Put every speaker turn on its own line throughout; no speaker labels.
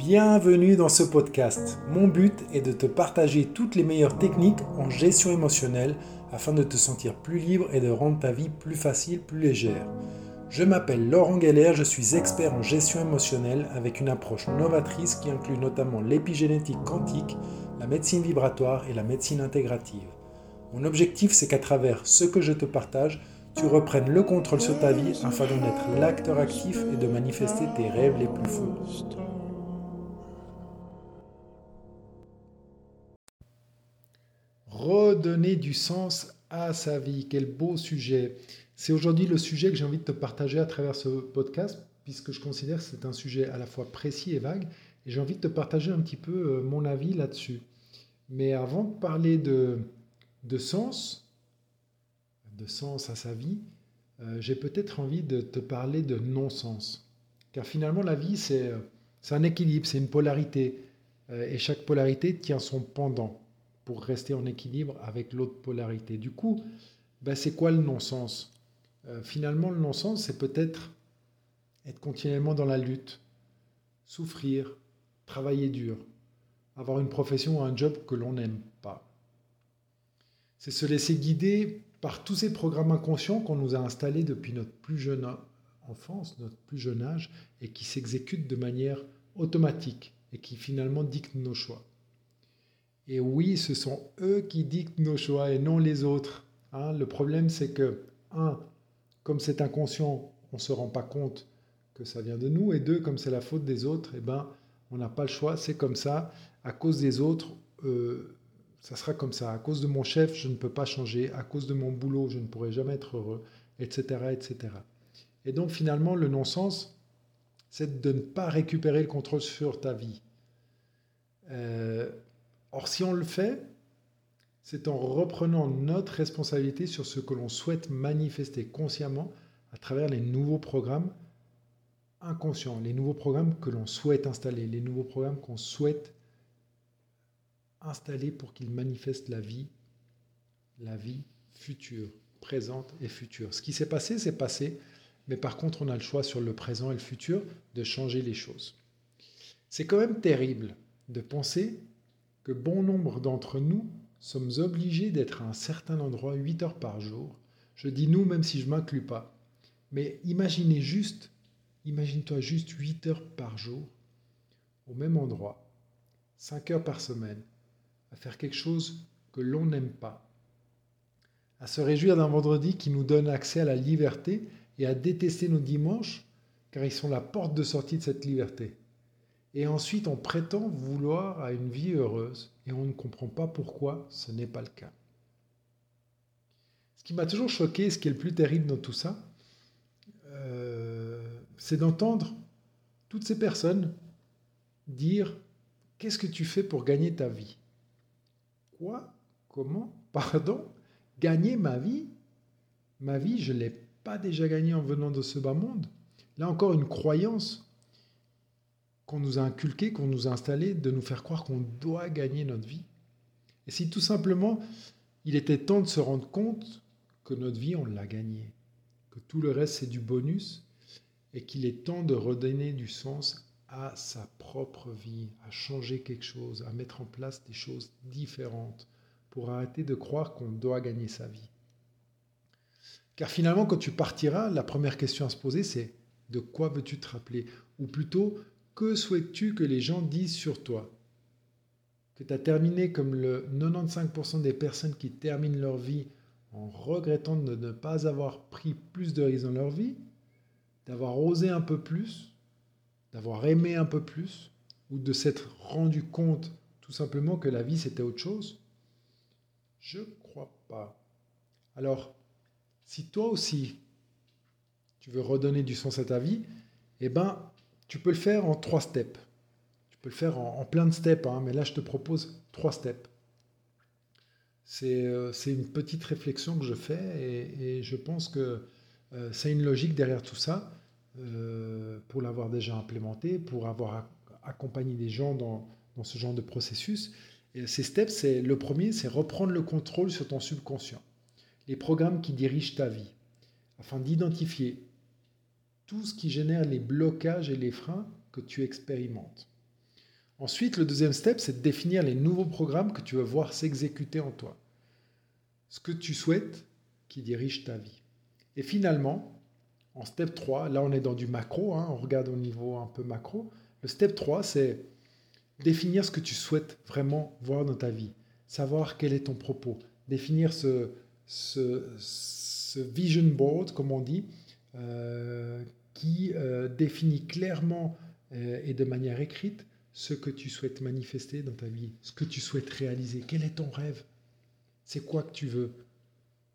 Bienvenue dans ce podcast. Mon but est de te partager toutes les meilleures techniques en gestion émotionnelle afin de te sentir plus libre et de rendre ta vie plus facile, plus légère. Je m'appelle Laurent Geller, je suis expert en gestion émotionnelle avec une approche novatrice qui inclut notamment l'épigénétique quantique, la médecine vibratoire et la médecine intégrative. Mon objectif, c'est qu'à travers ce que je te partage, tu reprennes le contrôle sur ta vie afin d'en être l'acteur actif et de manifester tes rêves les plus fous. Redonner du sens à sa vie, quel beau sujet. C'est aujourd'hui le sujet que j'ai envie de te partager à travers ce podcast, puisque je considère que c'est un sujet à la fois précis et vague, et j'ai envie de te partager un petit peu euh, mon avis là-dessus. Mais avant de parler de, de sens, de sens à sa vie, euh, j'ai peut-être envie de te parler de non-sens. Car finalement, la vie, c'est euh, un équilibre, c'est une polarité. et chaque polarité tient son pendant pour rester en équilibre avec l'autre polarité. Du coup, ben c'est quoi le non-sens? Euh, Finalement, le non-sens, c'est peut-être être continuellement dans la lutte, souffrir, travailler dur, avoir une profession ou un job que l'on n'aime pas. C'est se laisser guider par tous ces programmes inconscients qu'on nous a installés depuis notre plus jeune enfance, notre plus jeune âge, et qui s'exécutent de manière automatique et qui finalement dictent nos choix. Et oui, ce sont eux qui dictent nos choix et non les autres. Hein. le problème, c'est que, un, comme c'est inconscient, on ne se rend pas compte que ça vient de nous. Et deux, comme c'est la faute des autres, eh ben, on n'a pas le choix, c'est comme ça. À cause des autres, euh, ça sera comme ça. À cause de mon chef, je ne peux pas changer. À cause de mon boulot, je ne pourrai jamais être heureux, etc. etc. Et donc finalement, le non-sens, c'est de ne pas récupérer le contrôle sur ta vie. Euh, Or, si on le fait, c'est en reprenant notre responsabilité sur ce que l'on souhaite manifester consciemment à travers les nouveaux programmes inconscients, les nouveaux programmes que l'on souhaite installer, les nouveaux programmes qu'on souhaite installer pour qu'ils manifestent la vie, la vie future, présente et future. Ce qui s'est passé, c'est passé, mais par contre, on a le choix sur le présent et le futur de changer les choses. C'est quand même terrible de penser que bon nombre d'entre nous sommes obligés d'être à un certain endroit 8 heures par jour. Je dis nous même si je ne m'inclus pas. Mais imaginez juste, imagine-toi juste 8 heures par jour, au même endroit, 5 heures par semaine, à faire quelque chose que l'on n'aime pas, à se réjouir d'un vendredi qui nous donne accès à la liberté et à détester nos dimanches car ils sont la porte de sortie de cette liberté. Et ensuite, on prétend vouloir à une vie heureuse. Et on ne comprend pas pourquoi ce n'est pas le cas. Ce qui m'a toujours choqué, ce qui est le plus terrible dans tout ça, euh, c'est d'entendre toutes ces personnes dire Qu'est-ce que tu fais pour gagner ta vie? Quoi? Comment? Pardon? Gagner ma vie? Ma vie, je ne l'ai pas déjà gagnée en venant de ce bas monde. Là encore, une croyance qu'on nous a inculqué, qu'on nous a installé, de nous faire croire qu'on doit gagner notre vie. Et si tout simplement il était temps de se rendre compte que notre vie, on l'a gagnée, que tout le reste, c'est du bonus, et qu'il est temps de redonner du sens à sa propre vie, à changer quelque chose, à mettre en place des choses différentes, pour arrêter de croire qu'on doit gagner sa vie. Car finalement, quand tu partiras, la première question à se poser, c'est de quoi veux-tu te rappeler? Ou plutôt, que souhaites-tu que les gens disent sur toi? Que tu as terminé comme le 95% des personnes qui terminent leur vie en regrettant de ne pas avoir pris plus de risques dans leur vie, d'avoir osé un peu plus, d'avoir aimé un peu plus, ou de s'être rendu compte tout simplement que la vie c'était autre chose? Je crois pas. Alors, si toi aussi tu veux redonner du sens à ta vie, eh ben, tu peux le faire en trois steps. Tu peux le faire en, plein de steps, hein, mais là je te propose trois steps. C'est euh, une petite réflexion que je fais et, je pense que euh, c'est une logique derrière tout ça euh, pour l'avoir déjà implémenté, pour avoir accompagné des gens dans, ce genre de processus. Ces steps, c'est le premier, c'est reprendre le contrôle sur ton subconscient, les programmes qui dirigent ta vie, afin d'identifier tout ce qui génère les blocages et les freins que tu expérimentes. Ensuite, le deuxième step, c'est de définir les nouveaux programmes que tu veux voir s'exécuter en toi. Ce que tu souhaites qui dirige ta vie. Et finalement, en step 3, là on est dans du macro, hein, on regarde au niveau un peu macro. Le step 3, c'est définir ce que tu souhaites vraiment voir dans ta vie, savoir quel est ton propos, définir ce, ce, vision board, comme on dit, euh, qui euh, définit clairement euh, et de manière écrite ce que tu souhaites manifester dans ta vie, ce que tu souhaites réaliser, quel est ton rêve, c'est quoi que tu veux?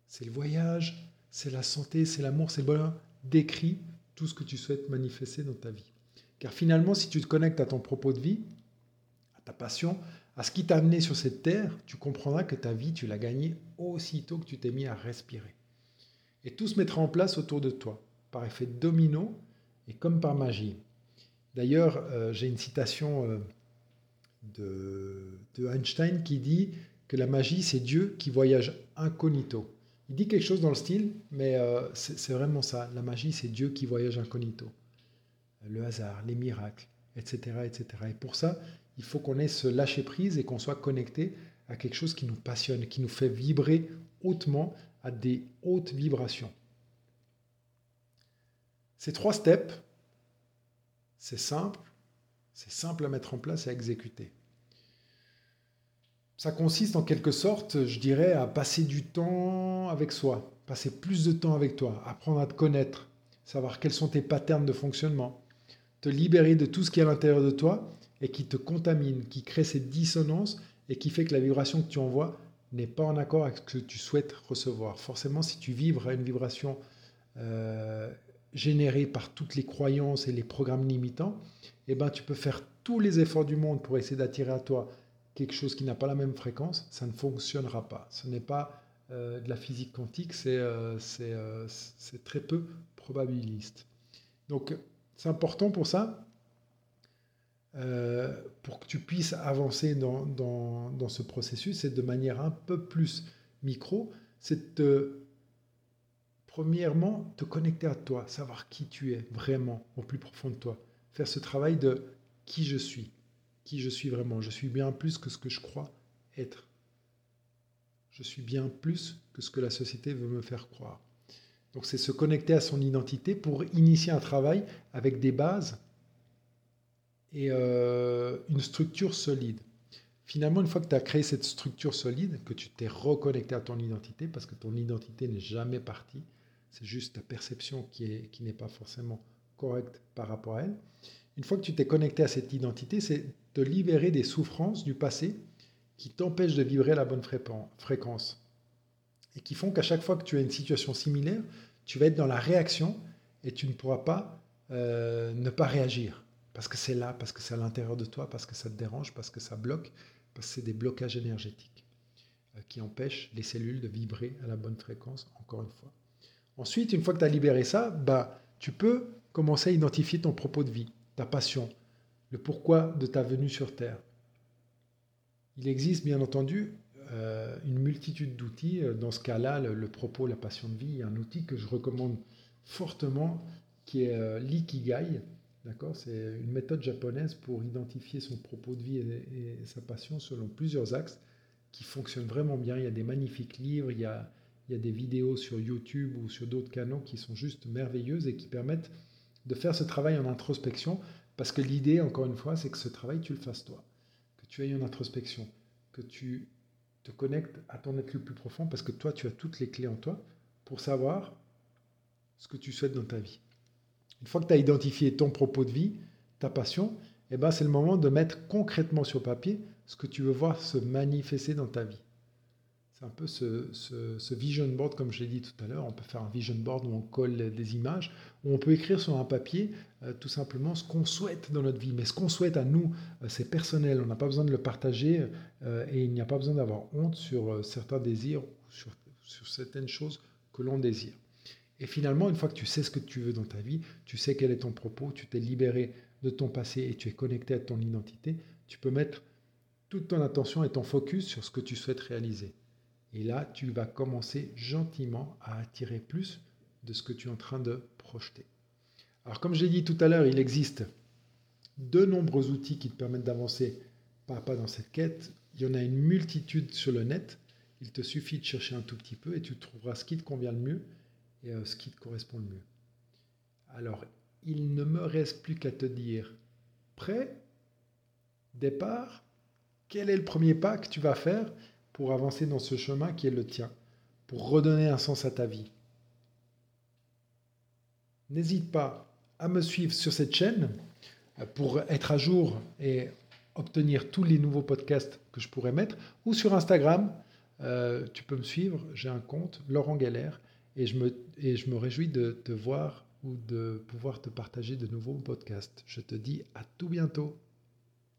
C'est le voyage, c'est la santé, c'est l'amour, c'est le bonheur? Décris tout ce que tu souhaites manifester dans ta vie. Car finalement, si tu te connectes à ton propos de vie, à ta passion, à ce qui t'a amené sur cette terre, tu comprendras que ta vie, tu l'as gagnée aussitôt que tu t'es mis à respirer. Et tout se mettra en place autour de toi, par effet domino et comme par magie. D'ailleurs, euh, j'ai une citation euh, de, Einstein qui dit que la magie, c'est Dieu qui voyage incognito. Il dit quelque chose dans le style, mais euh, c'est vraiment ça. La magie, c'est Dieu qui voyage incognito. Le hasard, les miracles, etc. etc. Et pour ça, il faut qu'on ait ce lâcher-prise et qu'on soit connecté à quelque chose qui nous passionne, qui nous fait vibrer hautement à des hautes vibrations. Ces trois steps, c'est simple, c'est simple à mettre en place et à exécuter. Ça consiste en quelque sorte, je dirais, à passer du temps avec soi, passer plus de temps avec toi, apprendre à te connaître, savoir quels sont tes patterns de fonctionnement, te libérer de tout ce qui est à l'intérieur de toi et qui te contamine, qui crée cette dissonance et qui fait que la vibration que tu envoies n'est pas en accord avec ce que tu souhaites recevoir. Forcément, si tu vibres à une vibration euh, générée par toutes les croyances et les programmes limitants, eh ben, tu peux faire tous les efforts du monde pour essayer d'attirer à toi quelque chose qui n'a pas la même fréquence, ça ne fonctionnera pas. Ce n'est pas euh, de la physique quantique, c'est euh, très peu probabiliste. Donc, c'est important pour ça euh, pour que tu puisses avancer dans, dans, ce processus, c'est de manière un peu plus micro, c'est de, premièrement, te connecter à toi, savoir qui tu es vraiment au plus profond de toi. Faire ce travail de qui je suis, qui je suis vraiment. Je suis bien plus que ce que je crois être. Je suis bien plus que ce que la société veut me faire croire. Donc c'est se connecter à son identité pour initier un travail avec des bases et euh, une structure solide. Finalement, une fois que tu as créé cette structure solide, que tu t'es reconnecté à ton identité, parce que ton identité n'est jamais partie, c'est juste ta perception qui, est, qui n'est pas forcément correcte par rapport à elle. Une fois que tu t'es connecté à cette identité, c'est te libérer des souffrances du passé qui t'empêchent de vibrer la bonne fréquence et qui font qu'à chaque fois que tu as une situation similaire, tu vas être dans la réaction et tu ne pourras pas euh, ne pas réagir. Parce que c'est là, parce que c'est à l'intérieur de toi, parce que ça te dérange, parce que ça bloque, parce que c'est des blocages énergétiques euh, qui empêchent les cellules de vibrer à la bonne fréquence, encore une fois. Ensuite, une fois que tu as libéré ça, bah, tu peux commencer à identifier ton propos de vie, ta passion, le pourquoi de ta venue sur Terre. Il existe bien entendu euh, une multitude d'outils. Euh, dans ce cas-là, le, propos, la passion de vie, un outil que je recommande fortement qui est l'ikigai, D'accord? C'est une méthode japonaise pour identifier son propos de vie et, sa passion selon plusieurs axes qui fonctionnent vraiment bien. Il y a des magnifiques livres, il y a, il y a des vidéos sur YouTube ou sur d'autres canaux qui sont juste merveilleuses et qui permettent de faire ce travail en introspection. Parce que l'idée, encore une fois, c'est que ce travail, tu le fasses toi. Que tu aies une introspection. Que tu te connectes à ton être le plus profond parce que toi, tu as toutes les clés en toi pour savoir ce que tu souhaites dans ta vie. Une fois que tu as identifié ton propos de vie, ta passion, eh ben, c'est le moment de mettre concrètement sur papier ce que tu veux voir se manifester dans ta vie. C'est un peu ce, vision board, comme je l'ai dit tout à l'heure. On peut faire un vision board où on colle des images, où on peut écrire sur un papier euh, tout simplement ce qu'on souhaite dans notre vie. Mais ce qu'on souhaite à nous, euh, c'est personnel. On n'a pas besoin de le partager euh, et il n'y a pas besoin d'avoir honte sur certains désirs ou sur certaines choses que l'on désire. Et finalement, une fois que tu sais ce que tu veux dans ta vie, tu sais quel est ton propos, tu t'es libéré de ton passé et tu es connecté à ton identité, tu peux mettre toute ton attention et ton focus sur ce que tu souhaites réaliser. Et là, tu vas commencer gentiment à attirer plus de ce que tu es en train de projeter. Alors comme je l'ai dit tout à l'heure, il existe de nombreux outils qui te permettent d'avancer pas à pas dans cette quête. Il y en a une multitude sur le net. Il te suffit de chercher un tout petit peu et tu trouveras ce qui te convient le mieux et euh, ce qui te correspond le mieux. Alors, il ne me reste plus qu'à te dire, prêt, départ, quel est le premier pas que tu vas faire? Pour avancer dans ce chemin qui est le tien, pour redonner un sens à ta vie. N'hésite pas à me suivre sur cette chaîne euh, pour être à jour et obtenir tous les nouveaux podcasts que je pourrais mettre, ou sur Instagram, euh, tu peux me suivre, j'ai un compte, Laurent Galère, et je, me, et je me réjouis de te voir ou de pouvoir te partager de nouveaux podcasts. Je te dis à tout bientôt.